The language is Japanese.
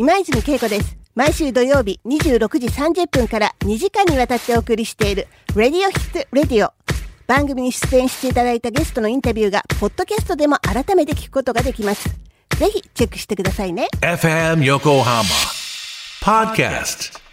今泉恵子です。毎週土曜日26時30分から2時間にわたってお送りしているレディオヒ Hit ディオ。番組に出演していただいたゲストのインタビューが、ポッドキャストでも改めて聞くことができます。ぜひチェックしてくださいね。FM 横浜 Podcast.